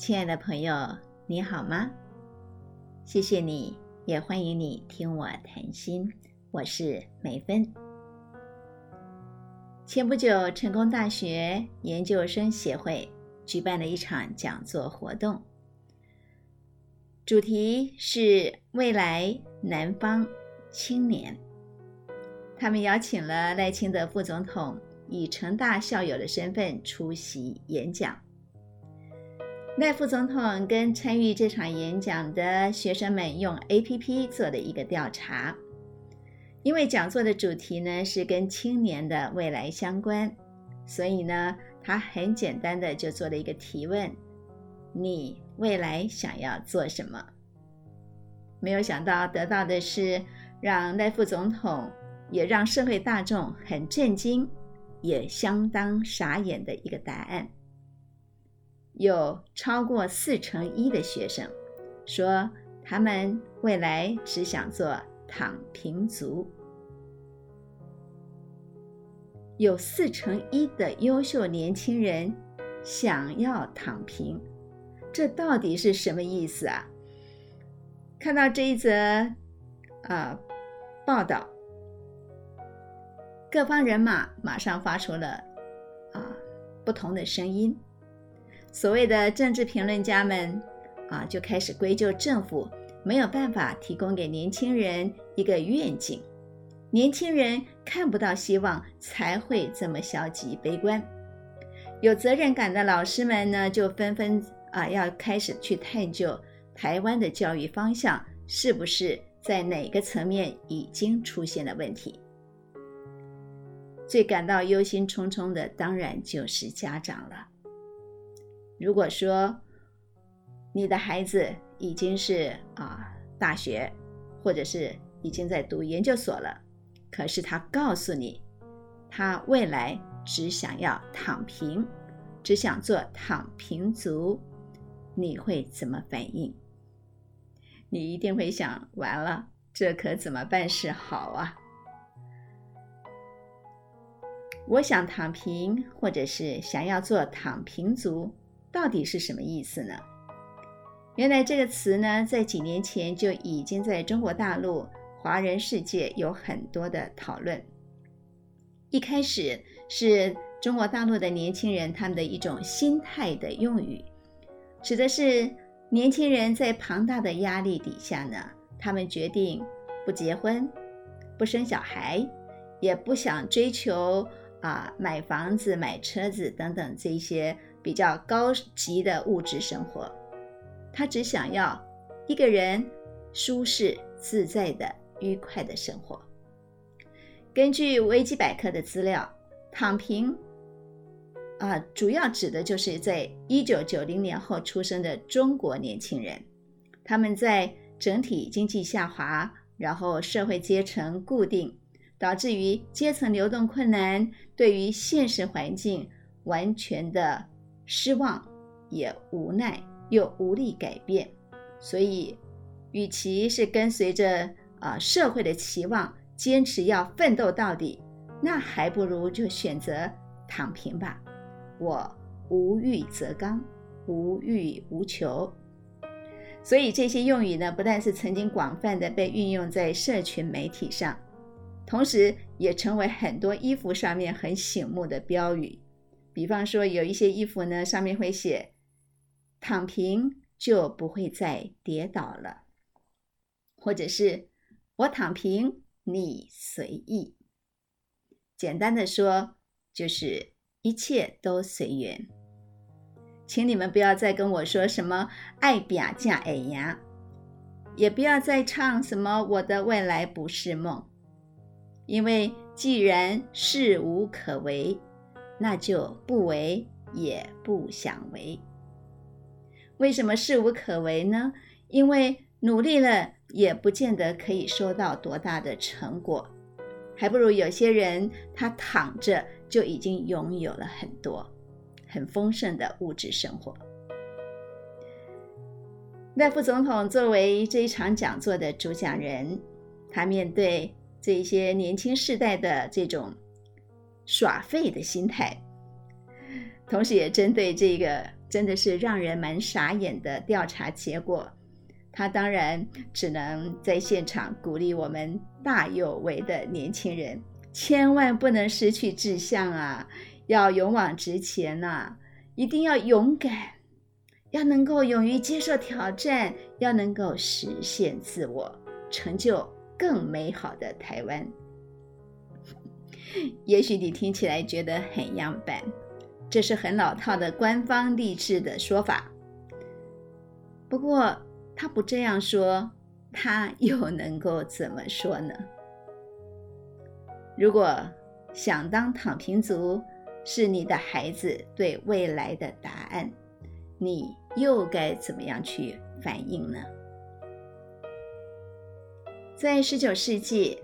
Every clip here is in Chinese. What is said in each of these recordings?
亲爱的朋友，你好吗？谢谢你，也欢迎你听我谈心。我是美芬。前不久，成功大学研究生协会举办了一场讲座活动，主题是未来南方青年。他们邀请了赖清德副总统以成大校友的身份出席演讲。赖副总统跟参与这场演讲的学生们用 A.P.P 做的一个调查，因为讲座的主题呢是跟青年的未来相关，所以呢他很简单的就做了一个提问：你未来想要做什么？没有想到得到的是让赖副总统也让社会大众很震惊，也相当傻眼的一个答案。有超过四成一的学生说，他们未来只想做躺平族。有四成一的优秀年轻人想要躺平，这到底是什么意思啊？看到这一则啊报道，各方人马马上发出了啊不同的声音。所谓的政治评论家们啊，就开始归咎政府没有办法提供给年轻人一个愿景，年轻人看不到希望才会这么消极悲观。有责任感的老师们呢，就纷纷啊要开始去探究台湾的教育方向是不是在哪个层面已经出现了问题。最感到忧心忡忡的，当然就是家长了。如果说你的孩子已经是啊大学，或者是已经在读研究所了，可是他告诉你，他未来只想要躺平，只想做躺平族，你会怎么反应？你一定会想：完了，这可怎么办是好啊？我想躺平，或者是想要做躺平族。到底是什么意思呢？原来这个词呢，在几年前就已经在中国大陆华人世界有很多的讨论。一开始是中国大陆的年轻人他们的一种心态的用语，指的是年轻人在庞大的压力底下呢，他们决定不结婚、不生小孩，也不想追求啊买房子、买车子等等这些。比较高级的物质生活，他只想要一个人舒适自在的愉快的生活。根据维基百科的资料，躺平啊，主要指的就是在一九九零年后出生的中国年轻人，他们在整体经济下滑，然后社会阶层固定，导致于阶层流动困难，对于现实环境完全的。失望，也无奈，又无力改变，所以，与其是跟随着啊社会的期望，坚持要奋斗到底，那还不如就选择躺平吧。我无欲则刚，无欲无求。所以这些用语呢，不但是曾经广泛的被运用在社群媒体上，同时也成为很多衣服上面很醒目的标语。比方说，有一些衣服呢，上面会写“躺平就不会再跌倒了”，或者是“我躺平，你随意”。简单的说，就是一切都随缘。请你们不要再跟我说什么“爱比亚加哎呀”，也不要再唱什么“我的未来不是梦”，因为既然事无可为。那就不为也不想为。为什么事无可为呢？因为努力了也不见得可以收到多大的成果，还不如有些人他躺着就已经拥有了很多很丰盛的物质生活。赖副总统作为这一场讲座的主讲人，他面对这些年轻世代的这种。耍废的心态，同时也针对这个真的是让人蛮傻眼的调查结果。他当然只能在现场鼓励我们大有为的年轻人，千万不能失去志向啊！要勇往直前呐，一定要勇敢，要能够勇于接受挑战，要能够实现自我，成就更美好的台湾。也许你听起来觉得很样板，这是很老套的官方励志的说法。不过他不这样说，他又能够怎么说呢？如果想当躺平族是你的孩子对未来的答案，你又该怎么样去反应呢？在十九世纪，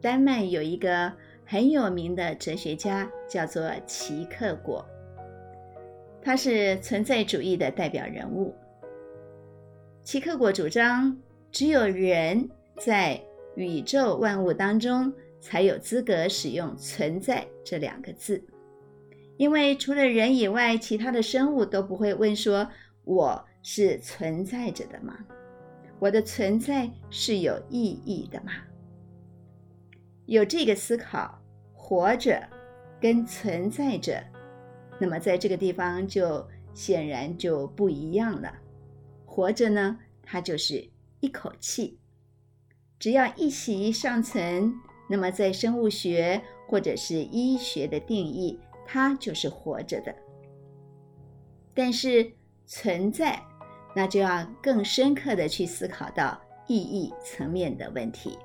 丹麦有一个。很有名的哲学家叫做齐克果，他是存在主义的代表人物。齐克果主张，只有人在宇宙万物当中才有资格使用“存在”这两个字，因为除了人以外，其他的生物都不会问说：“我是存在着的吗？我的存在是有意义的吗？”有这个思考。活着跟存在着，那么在这个地方就显然就不一样了。活着呢，它就是一口气，只要一息尚存，那么在生物学或者是医学的定义，它就是活着的。但是存在，那就要更深刻的去思考到意义层面的问题。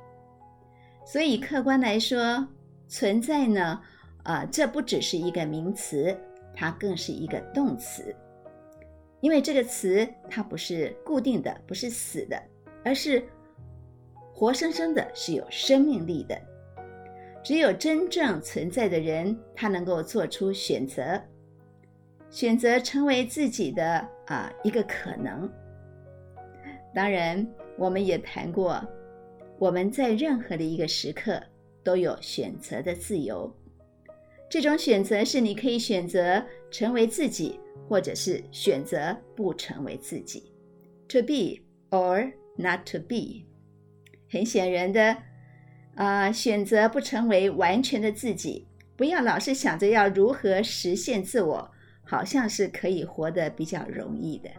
所以客观来说。存在呢？啊，这不只是一个名词，它更是一个动词。因为这个词它不是固定的，不是死的，而是活生生的，是有生命力的。只有真正存在的人，他能够做出选择，选择成为自己的啊一个可能。当然，我们也谈过，我们在任何的一个时刻。都有选择的自由，这种选择是你可以选择成为自己，或者是选择不成为自己，to be or not to be。很显然的，啊，选择不成为完全的自己，不要老是想着要如何实现自我，好像是可以活得比较容易的。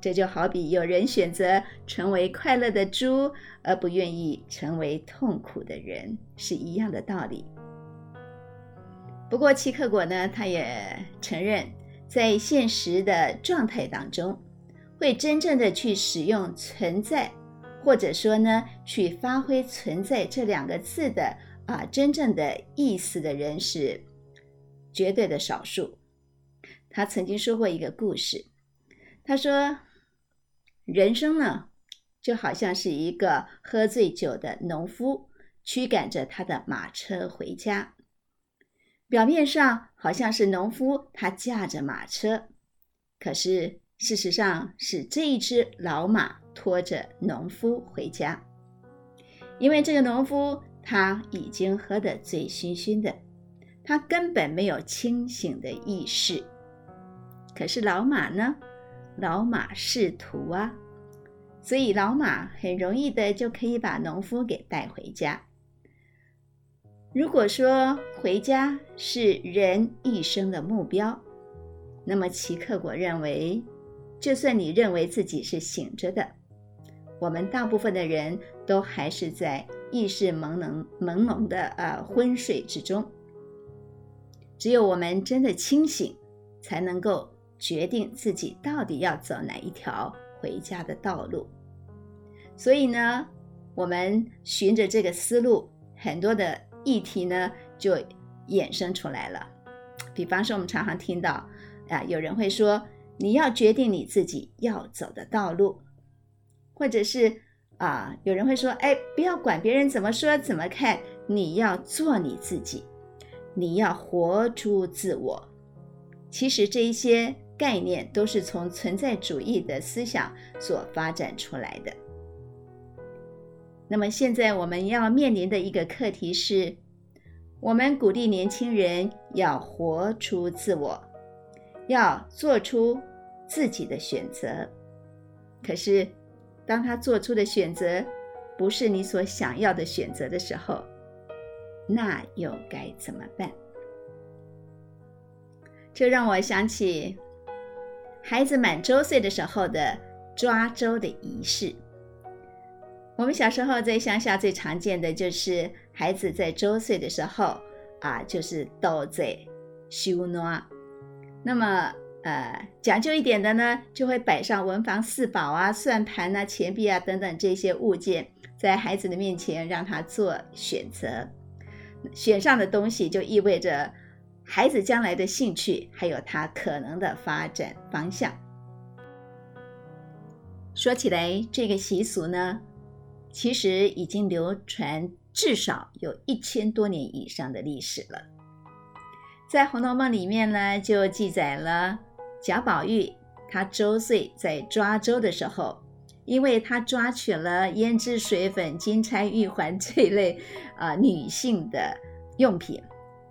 这就好比有人选择成为快乐的猪，而不愿意成为痛苦的人，是一样的道理。不过，奇克果呢，他也承认，在现实的状态当中，会真正的去使用“存在”，或者说呢，去发挥“存在”这两个字的啊真正的意思的人，是绝对的少数。他曾经说过一个故事，他说。人生呢，就好像是一个喝醉酒的农夫驱赶着他的马车回家。表面上好像是农夫他驾着马车，可是事实上是这一只老马拖着农夫回家。因为这个农夫他已经喝得醉醺醺的，他根本没有清醒的意识。可是老马呢？老马仕途啊，所以老马很容易的就可以把农夫给带回家。如果说回家是人一生的目标，那么齐克果认为，就算你认为自己是醒着的，我们大部分的人都还是在意识朦胧、朦胧的呃昏睡之中。只有我们真的清醒，才能够。决定自己到底要走哪一条回家的道路，所以呢，我们循着这个思路，很多的议题呢就衍生出来了。比方说，我们常常听到啊，有人会说，你要决定你自己要走的道路，或者是啊，有人会说，哎，不要管别人怎么说怎么看，你要做你自己，你要活出自我。其实这一些。概念都是从存在主义的思想所发展出来的。那么现在我们要面临的一个课题是，我们鼓励年轻人要活出自我，要做出自己的选择。可是，当他做出的选择不是你所想要的选择的时候，那又该怎么办？这让我想起孩子满周岁的时候的抓周的仪式。我们小时候在乡下最常见的就是孩子在周岁的时候啊，就是都在修诺。那么呃讲究一点的呢，就会摆上文房四宝啊、算盘啊、钱币啊等等这些物件，在孩子的面前让他做选择。选上的东西就意味着孩子将来的兴趣，还有他可能的发展方向。说起来，这个习俗呢。其实已经流传至少有一千多年以上的历史了。在《红楼梦》里面呢，就记载了贾宝玉他周岁在抓周的时候，因为他抓取了胭脂水粉、金钗玉环这类啊女性的用品，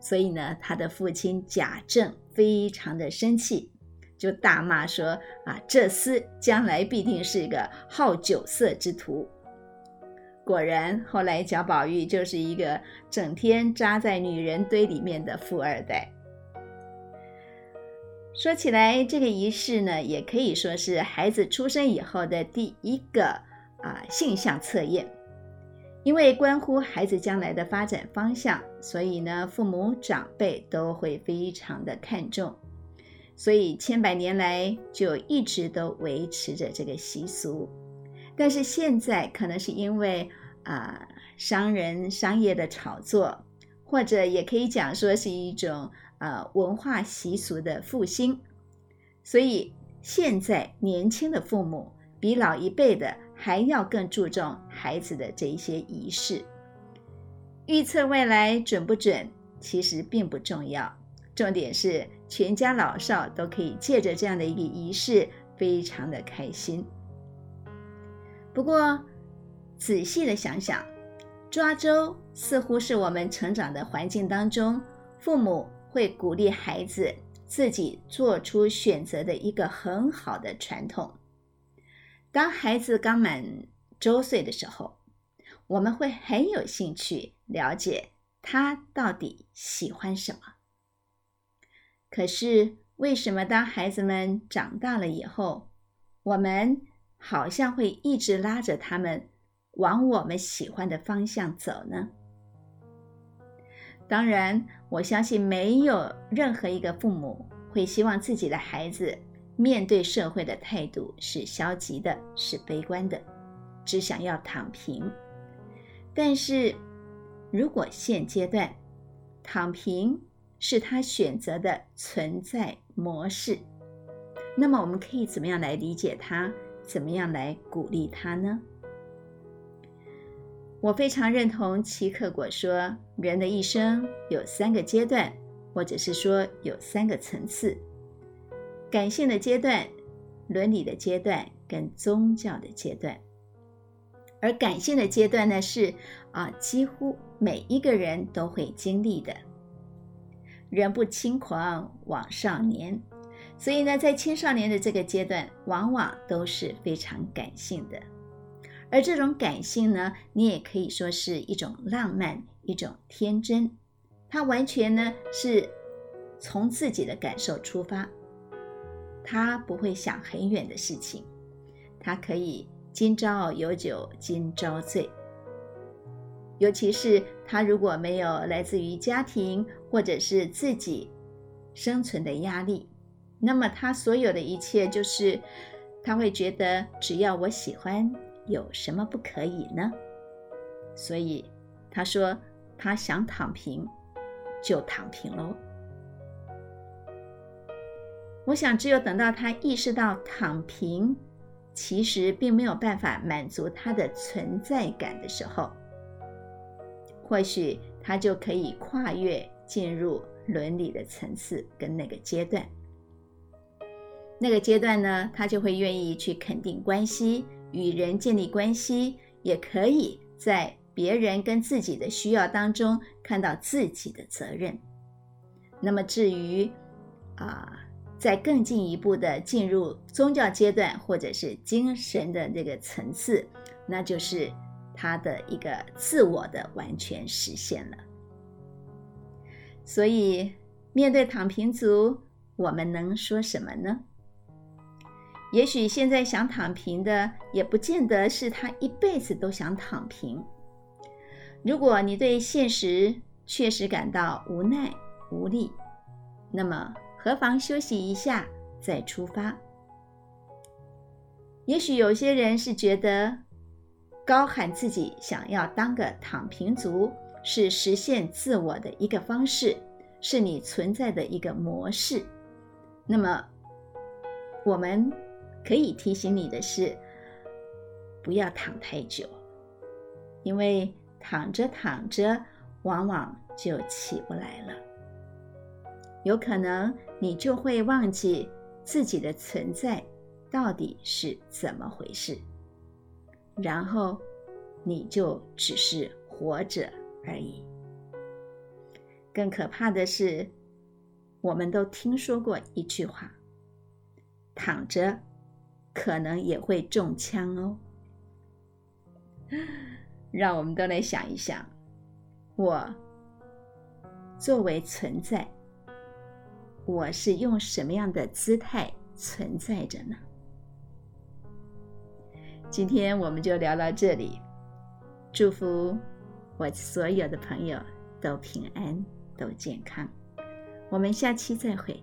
所以呢，他的父亲贾政非常的生气，就大骂说：“啊，这厮将来必定是一个好酒色之徒。”果然，后来贾宝玉就是一个整天扎在女人堆里面的富二代。说起来，这个仪式呢，也可以说是孩子出生以后的第一个啊性向测验，因为关乎孩子将来的发展方向，所以呢，父母长辈都会非常的看重，所以千百年来就一直都维持着这个习俗。但是现在可能是因为啊商人商业的炒作，或者也可以讲说是一种呃文化习俗的复兴，所以现在年轻的父母比老一辈的还要更注重孩子的这一些仪式。预测未来准不准，其实并不重要，重点是全家老少都可以借着这样的一个仪式，非常的开心。不过，仔细的想想，抓周似乎是我们成长的环境当中，父母会鼓励孩子自己做出选择的一个很好的传统。当孩子刚满周岁的时候，我们会很有兴趣了解他到底喜欢什么。可是，为什么当孩子们长大了以后，我们？好像会一直拉着他们往我们喜欢的方向走呢。当然，我相信没有任何一个父母会希望自己的孩子面对社会的态度是消极的、是悲观的，只想要躺平。但是，如果现阶段躺平是他选择的存在模式，那么我们可以怎么样来理解他？怎么样来鼓励他呢？我非常认同齐克果说，人的一生有三个阶段，或者是说有三个层次：感性的阶段、伦理的阶段跟宗教的阶段。而感性的阶段呢，是啊，几乎每一个人都会经历的。人不轻狂枉少年。所以呢，在青少年的这个阶段，往往都是非常感性的，而这种感性呢，你也可以说是一种浪漫，一种天真，他完全呢是从自己的感受出发，他不会想很远的事情，他可以今朝有酒今朝醉，尤其是他如果没有来自于家庭或者是自己生存的压力。那么他所有的一切，就是他会觉得只要我喜欢，有什么不可以呢？所以他说他想躺平，就躺平喽。我想，只有等到他意识到躺平其实并没有办法满足他的存在感的时候，或许他就可以跨越进入伦理的层次跟那个阶段。那个阶段呢，他就会愿意去肯定关系，与人建立关系，也可以在别人跟自己的需要当中看到自己的责任。那么至于啊再更进一步的进入宗教阶段，或者是精神的这个层次，那就是他的一个自我的完全实现了。所以，面对躺平族，我们能说什么呢？也许现在想躺平的，也不见得是他一辈子都想躺平。如果你对现实确实感到无奈无力，那么何妨休息一下再出发？也许有些人是觉得高喊自己想要当个躺平族是实现自我的一个方式，是你存在的一个模式。那么，我们。可以提醒你的是，不要躺太久，因为躺着躺着，往往就起不来了。有可能你就会忘记自己的存在到底是怎么回事，然后你就只是活着而已。更可怕的是，我们都听说过一句话：躺着。可能也会中枪哦。让我们都来想一想，我作为存在，我是用什么样的姿态存在着呢？今天我们就聊到这里，祝福我所有的朋友都平安、都健康。我们下期再会。